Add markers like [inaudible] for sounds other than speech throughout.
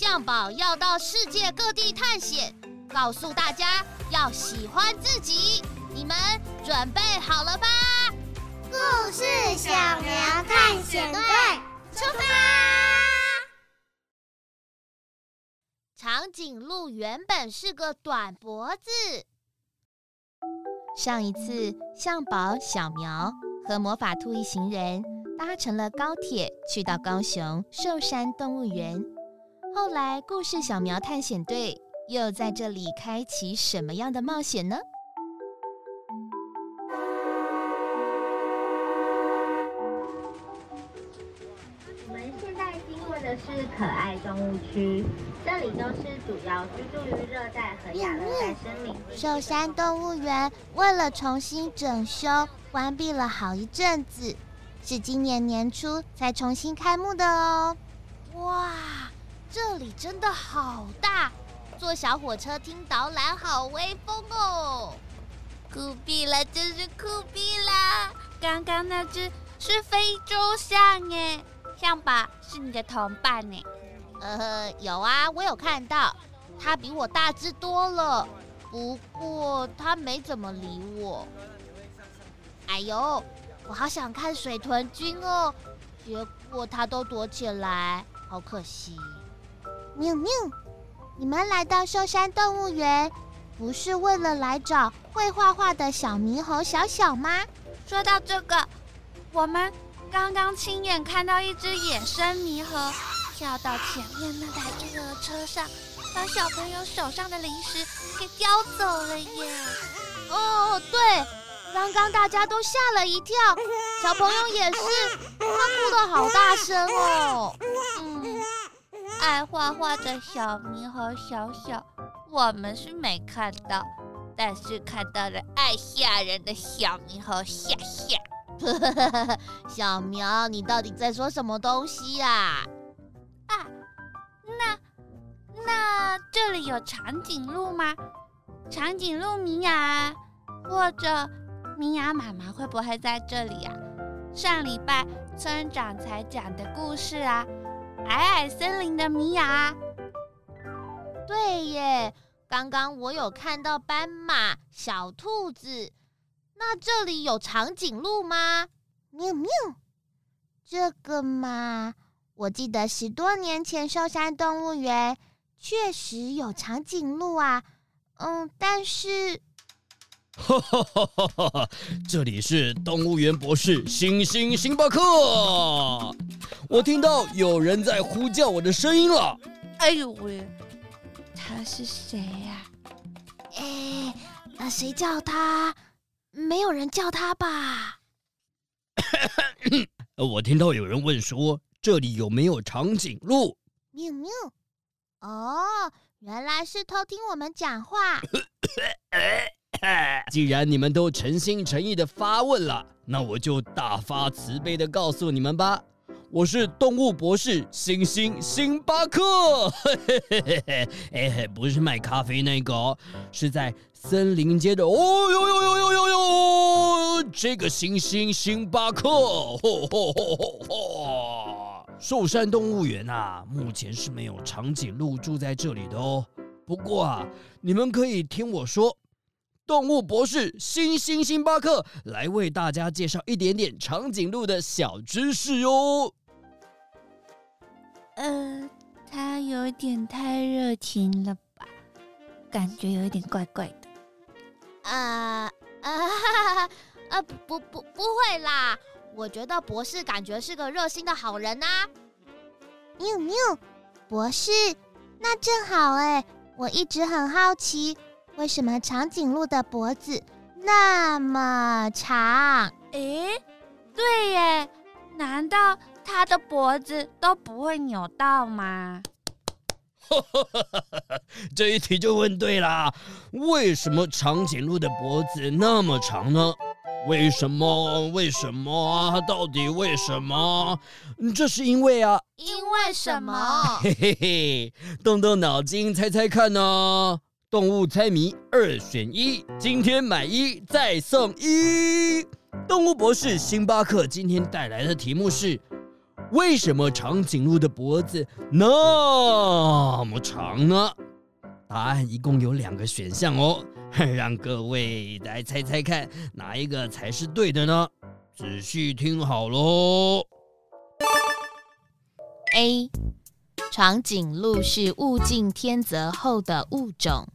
象宝要到世界各地探险，告诉大家要喜欢自己。你们准备好了吧？故事小苗探险队出发！长颈鹿原本是个短脖子。上一次，向宝、小苗和魔法兔一行人搭乘了高铁，去到高雄寿山动物园。后来，故事小苗探险队又在这里开启什么样的冒险呢？我们现在经过的是可爱动物区，这里都是主要居住于热带和亚热带森林。寿山动物园为了重新整修，关闭了好一阵子，是今年年初才重新开幕的哦。哇！这里真的好大，坐小火车听导览好威风哦！酷毙了，真是酷毙了！刚刚那只是非洲象耶，象吧是你的同伴呢？呃，有啊，我有看到，它比我大只多了，不过它没怎么理我。哎呦，我好想看水豚君哦，结果它都躲起来，好可惜。喵喵，你们来到寿山动物园，不是为了来找会画画的小猕猴小小吗？说到这个，我们刚刚亲眼看到一只野生猕猴跳到前面那台婴儿车上，把小朋友手上的零食给叼走了耶！哦，对，刚刚大家都吓了一跳，小朋友也是，他哭的好大声哦。爱画画的小明和小小，我们是没看到，但是看到了爱吓人的小猕猴吓吓。[laughs] 小苗，你到底在说什么东西呀？啊？啊，那那这里有长颈鹿吗？长颈鹿明雅，或者明雅妈妈会不会在这里呀？上礼拜村长才讲的故事啊。矮矮森林的米娅，对耶，刚刚我有看到斑马、小兔子，那这里有长颈鹿吗？喵喵，这个嘛，我记得十多年前寿山动物园确实有长颈鹿啊，嗯，但是。哈哈哈哈哈！这里是动物园博士星星星巴克，我听到有人在呼叫我的声音了。哎呦喂，他是谁呀？哎，那谁叫他？没有人叫他吧？[coughs] 我听到有人问说，这里有没有长颈鹿？喵喵！哦，原来是偷听我们讲话。[coughs] [coughs] [laughs] [laughs] 既然你们都诚心诚意的发问了，那我就大发慈悲的告诉你们吧。我是动物博士星星星巴克，嘿嘿嘿嘿，哎，不是卖咖啡那个，哦是在森林街的。哦哟哟哟哟哟哟，这个星星星巴克，吼吼吼吼吼！寿山动物园啊，目前是没有长颈鹿住在这里的哦。不过啊，你们可以听我说。动物博士星星星巴克来为大家介绍一点点长颈鹿的小知识哟。呃，他有点太热情了吧？感觉有一点怪怪的。啊啊哈哈啊！不不不，不会啦！我觉得博士感觉是个热心的好人呐。喵喵，博士，那正好哎，我一直很好奇。为什么长颈鹿的脖子那么长？诶，对耶，难道它的脖子都不会扭到吗？[laughs] 这一题就问对啦！为什么长颈鹿的脖子那么长呢？为什么？为什么啊？到底为什么？这是因为啊，因为什么？嘿嘿嘿，动动脑筋猜猜看呢！动物猜谜二选一，今天买一再送一。动物博士星巴克今天带来的题目是：为什么长颈鹿的脖子那么长呢？答案一共有两个选项哦，[laughs] 让各位来猜猜看，哪一个才是对的呢？仔细听好喽。A，长颈鹿是物竞天择后的物种。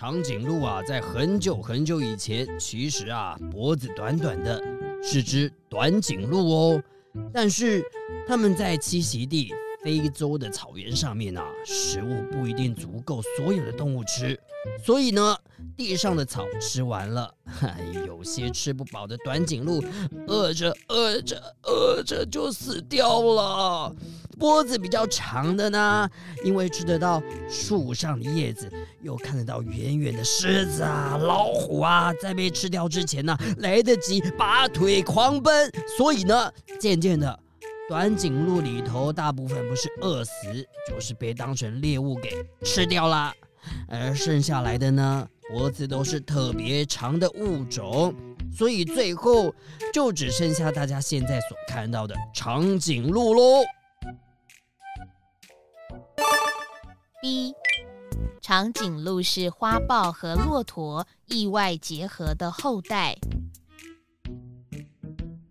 长颈鹿啊，在很久很久以前，其实啊，脖子短短的，是只短颈鹿哦。但是，它们在栖息地非洲的草原上面啊，食物不一定足够所有的动物吃，所以呢，地上的草吃完了，[laughs] 有些吃不饱的短颈鹿，饿着饿着饿着就死掉了。脖子比较长的呢，因为吃得到树上的叶子，又看得到远远的狮子啊、老虎啊，在被吃掉之前呢，来得及拔腿狂奔，所以呢，渐渐的，短颈鹿里头大部分不是饿死，就是被当成猎物给吃掉了，而剩下来的呢，脖子都是特别长的物种，所以最后就只剩下大家现在所看到的长颈鹿喽。B，长颈鹿是花豹和骆驼意外结合的后代。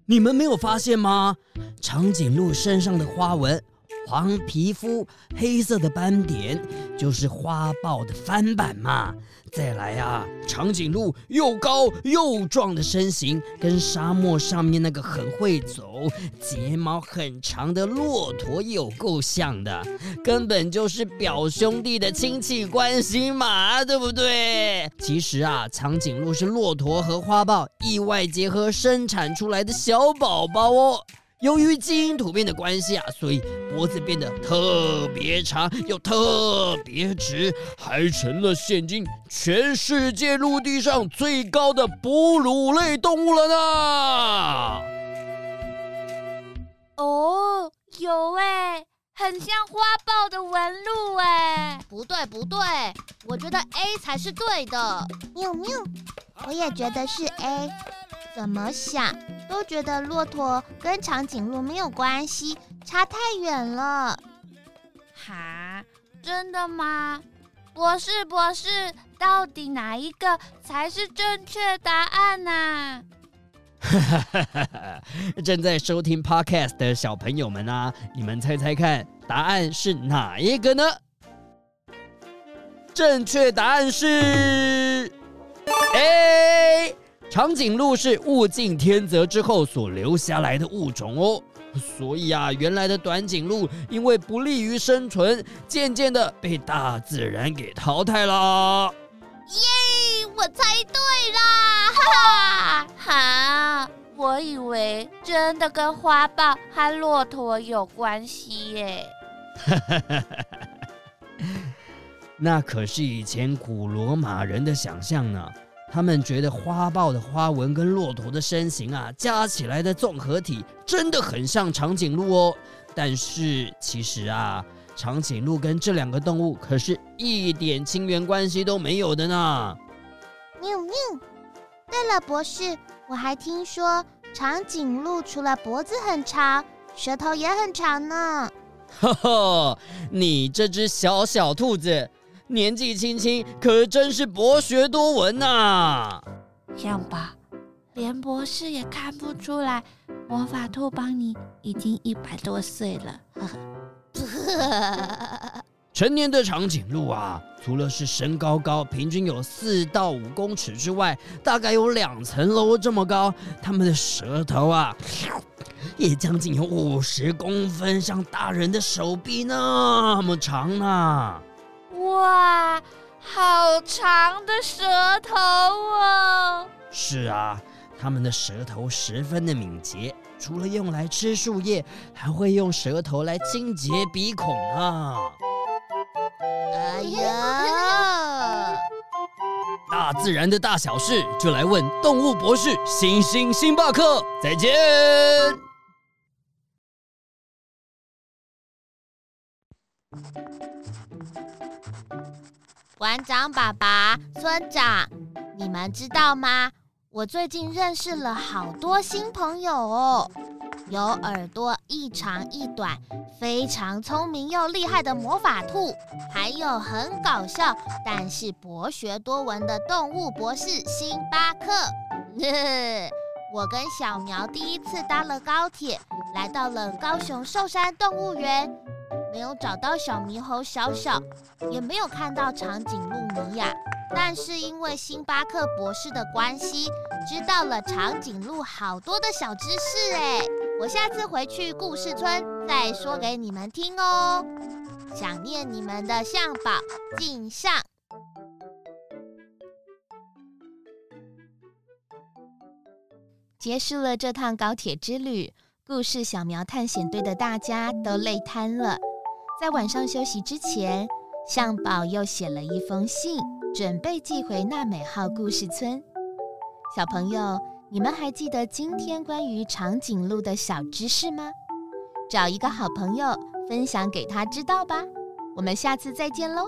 你们没有发现吗？长颈鹿身上的花纹，黄皮肤、黑色的斑点，就是花豹的翻版嘛。再来啊，长颈鹿又高又壮的身形，跟沙漠上面那个很会走、睫毛很长的骆驼有够像的，根本就是表兄弟的亲戚关系嘛，对不对？其实啊，长颈鹿是骆驼和花豹意外结合生产出来的小宝宝哦。由于基因突变的关系啊，所以脖子变得特别长又特别直，还成了现今全世界陆地上最高的哺乳类动物了呢。哦，有哎，很像花豹的纹路哎。不对不对，我觉得 A 才是对的。喵喵，我也觉得是 A。怎么想都觉得骆驼跟长颈鹿没有关系，差太远了。哈，真的吗？博士博士，到底哪一个才是正确答案呢？啊？[laughs] 正在收听 Podcast 的小朋友们啊，你们猜猜看，答案是哪一个呢？正确答案是 A。长颈鹿是物竞天择之后所留下来的物种哦，所以啊，原来的短颈鹿因为不利于生存，渐渐的被大自然给淘汰了。耶，我猜对啦！哈哈，哈，我以为真的跟花豹和骆驼有关系耶。哈哈哈哈哈，那可是以前古罗马人的想象呢。他们觉得花豹的花纹跟骆驼的身形啊，加起来的综合体真的很像长颈鹿哦。但是其实啊，长颈鹿跟这两个动物可是一点亲缘关系都没有的呢。喵喵。对了，博士，我还听说长颈鹿除了脖子很长，舌头也很长呢。[laughs] 呵呵，你这只小小兔子。年纪轻轻，可真是博学多闻呐、啊！像吧，连博士也看不出来，魔法兔邦你已经一百多岁了。[laughs] 成年的长颈鹿啊，除了是身高高，平均有四到五公尺之外，大概有两层楼这么高。它们的舌头啊，[laughs] 也将近有五十公分，像大人的手臂那么长呢、啊。哇，好长的舌头哦！是啊，它们的舌头十分的敏捷，除了用来吃树叶，还会用舌头来清洁鼻孔啊！哎呀，大自然的大小事，就来问动物博士星星星巴克。再见。馆长爸爸、村长，你们知道吗？我最近认识了好多新朋友哦，有耳朵一长一短、非常聪明又厉害的魔法兔，还有很搞笑但是博学多闻的动物博士星巴克。[laughs] 我跟小苗第一次搭了高铁，来到了高雄寿山动物园，没有找到小猕猴小小，也没有看到长颈鹿米娅。但是因为星巴克博士的关系，知道了长颈鹿好多的小知识哎！我下次回去故事村再说给你们听哦。想念你们的向宝敬上。结束了这趟高铁之旅，故事小苗探险队的大家都累瘫了。在晚上休息之前，向宝又写了一封信。准备寄回娜美号故事村，小朋友，你们还记得今天关于长颈鹿的小知识吗？找一个好朋友分享给他知道吧。我们下次再见喽。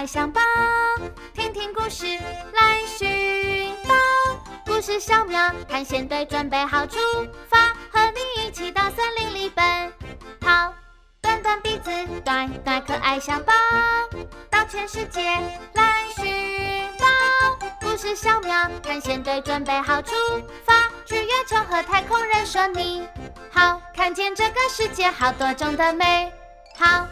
爱象宝。听听故事来寻宝，故事小苗探险队准备好出发，和你一起到森林里奔跑。短短鼻子，短短可爱象宝，到全世界来寻宝。故事小苗探险队准备好出发，去月球和太空人说你好，看见这个世界好多种的美好。